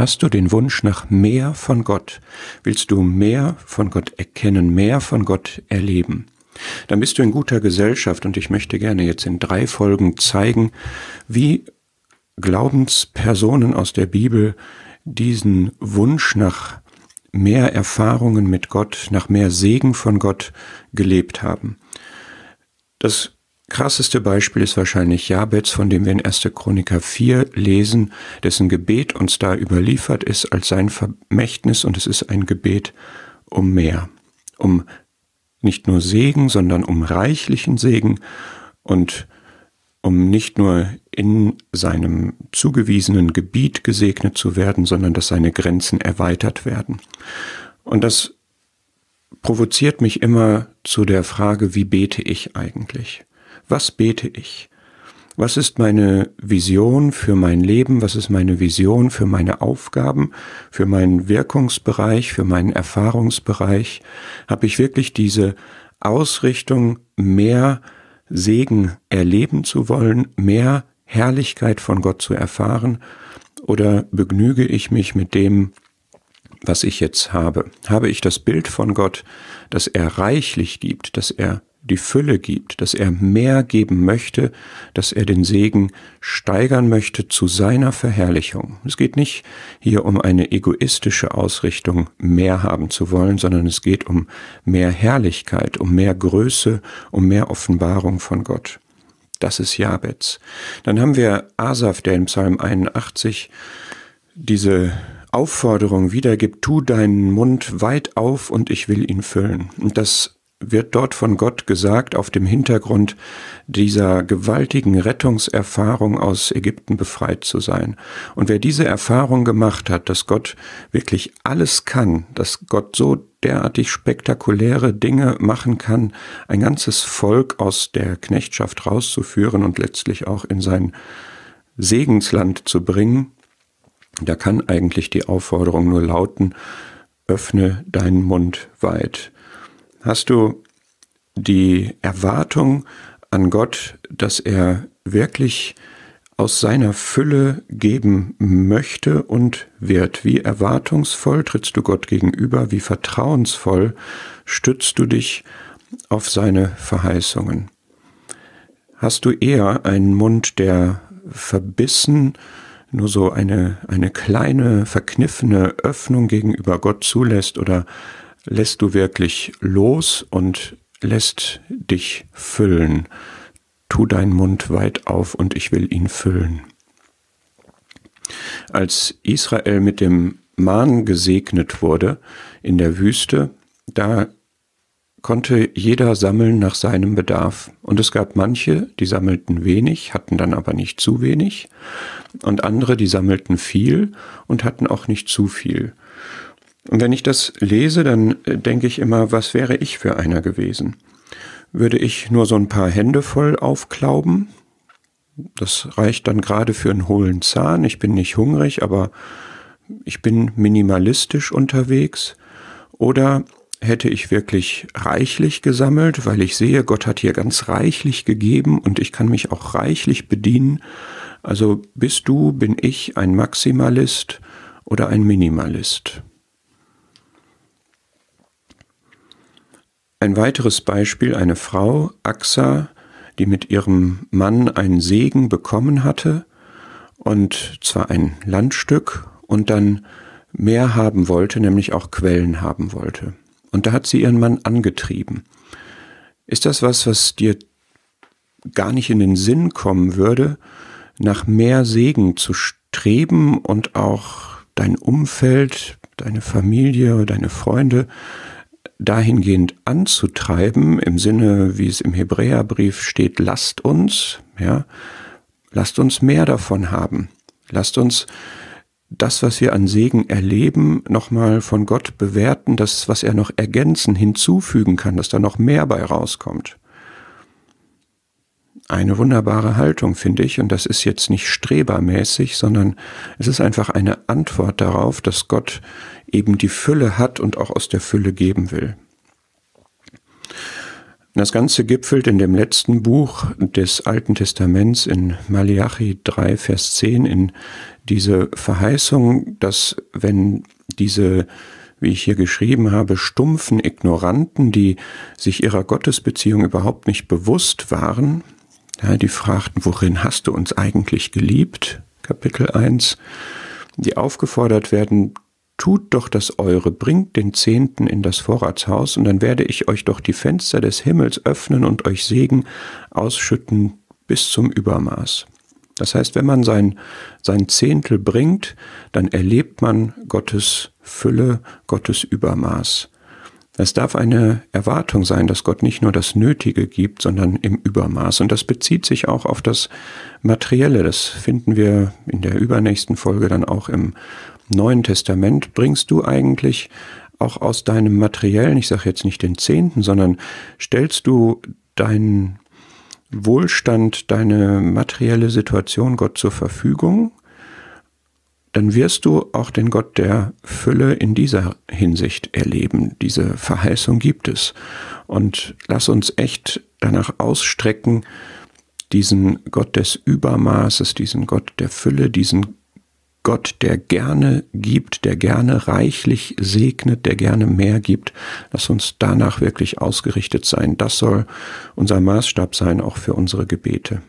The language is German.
Hast du den Wunsch nach mehr von Gott? Willst du mehr von Gott erkennen, mehr von Gott erleben? Dann bist du in guter Gesellschaft und ich möchte gerne jetzt in drei Folgen zeigen, wie Glaubenspersonen aus der Bibel diesen Wunsch nach mehr Erfahrungen mit Gott, nach mehr Segen von Gott gelebt haben. Das krasseste Beispiel ist wahrscheinlich Jabez, von dem wir in 1. Chroniker 4 lesen, dessen Gebet uns da überliefert ist als sein Vermächtnis und es ist ein Gebet um mehr, um nicht nur Segen, sondern um reichlichen Segen und um nicht nur in seinem zugewiesenen Gebiet gesegnet zu werden, sondern dass seine Grenzen erweitert werden. Und das provoziert mich immer zu der Frage, wie bete ich eigentlich? Was bete ich? Was ist meine Vision für mein Leben? Was ist meine Vision für meine Aufgaben, für meinen Wirkungsbereich, für meinen Erfahrungsbereich? Habe ich wirklich diese Ausrichtung, mehr Segen erleben zu wollen, mehr Herrlichkeit von Gott zu erfahren? Oder begnüge ich mich mit dem, was ich jetzt habe? Habe ich das Bild von Gott, dass er reichlich gibt, dass er die Fülle gibt, dass er mehr geben möchte, dass er den Segen steigern möchte zu seiner Verherrlichung. Es geht nicht hier um eine egoistische Ausrichtung, mehr haben zu wollen, sondern es geht um mehr Herrlichkeit, um mehr Größe, um mehr Offenbarung von Gott. Das ist Jabez. Dann haben wir Asaf, der in Psalm 81 diese Aufforderung wiedergibt, tu deinen Mund weit auf und ich will ihn füllen. Und das wird dort von Gott gesagt auf dem Hintergrund dieser gewaltigen Rettungserfahrung aus Ägypten befreit zu sein. Und wer diese Erfahrung gemacht hat, dass Gott wirklich alles kann, dass Gott so derartig spektakuläre Dinge machen kann, ein ganzes Volk aus der Knechtschaft rauszuführen und letztlich auch in sein Segensland zu bringen, da kann eigentlich die Aufforderung nur lauten, öffne deinen Mund weit. Hast du die Erwartung an Gott, dass er wirklich aus seiner Fülle geben möchte und wird? Wie erwartungsvoll trittst du Gott gegenüber? Wie vertrauensvoll stützt du dich auf seine Verheißungen? Hast du eher einen Mund, der verbissen nur so eine, eine kleine, verkniffene Öffnung gegenüber Gott zulässt oder lässt du wirklich los und lässt dich füllen. Tu deinen Mund weit auf und ich will ihn füllen. Als Israel mit dem Mahn gesegnet wurde in der Wüste, da konnte jeder sammeln nach seinem Bedarf. Und es gab manche, die sammelten wenig, hatten dann aber nicht zu wenig, und andere, die sammelten viel und hatten auch nicht zu viel. Und wenn ich das lese, dann äh, denke ich immer, was wäre ich für einer gewesen? Würde ich nur so ein paar Hände voll aufklauben? Das reicht dann gerade für einen hohlen Zahn. Ich bin nicht hungrig, aber ich bin minimalistisch unterwegs. Oder hätte ich wirklich reichlich gesammelt, weil ich sehe, Gott hat hier ganz reichlich gegeben und ich kann mich auch reichlich bedienen. Also bist du, bin ich ein Maximalist oder ein Minimalist? Ein weiteres Beispiel, eine Frau, Axa, die mit ihrem Mann einen Segen bekommen hatte, und zwar ein Landstück, und dann mehr haben wollte, nämlich auch Quellen haben wollte. Und da hat sie ihren Mann angetrieben. Ist das was, was dir gar nicht in den Sinn kommen würde, nach mehr Segen zu streben und auch dein Umfeld, deine Familie, deine Freunde dahingehend anzutreiben, im Sinne, wie es im Hebräerbrief steht, lasst uns, ja, lasst uns mehr davon haben. Lasst uns das, was wir an Segen erleben, nochmal von Gott bewerten, das, was er noch ergänzen, hinzufügen kann, dass da noch mehr bei rauskommt. Eine wunderbare Haltung, finde ich, und das ist jetzt nicht strebermäßig, sondern es ist einfach eine Antwort darauf, dass Gott eben die Fülle hat und auch aus der Fülle geben will. Das Ganze gipfelt in dem letzten Buch des Alten Testaments in Malachi 3, Vers 10 in diese Verheißung, dass wenn diese, wie ich hier geschrieben habe, stumpfen Ignoranten, die sich ihrer Gottesbeziehung überhaupt nicht bewusst waren, ja, die fragten, worin hast du uns eigentlich geliebt? Kapitel 1, die aufgefordert werden, tut doch das Eure, bringt den Zehnten in das Vorratshaus, und dann werde ich euch doch die Fenster des Himmels öffnen und euch Segen ausschütten bis zum Übermaß. Das heißt, wenn man sein, sein Zehntel bringt, dann erlebt man Gottes Fülle, Gottes Übermaß. Es darf eine Erwartung sein, dass Gott nicht nur das Nötige gibt, sondern im Übermaß. Und das bezieht sich auch auf das Materielle. Das finden wir in der übernächsten Folge dann auch im Neuen Testament. Bringst du eigentlich auch aus deinem materiellen, ich sage jetzt nicht den Zehnten, sondern stellst du deinen Wohlstand, deine materielle Situation Gott zur Verfügung? dann wirst du auch den Gott der Fülle in dieser Hinsicht erleben. Diese Verheißung gibt es. Und lass uns echt danach ausstrecken, diesen Gott des Übermaßes, diesen Gott der Fülle, diesen Gott, der gerne gibt, der gerne reichlich segnet, der gerne mehr gibt. Lass uns danach wirklich ausgerichtet sein. Das soll unser Maßstab sein, auch für unsere Gebete.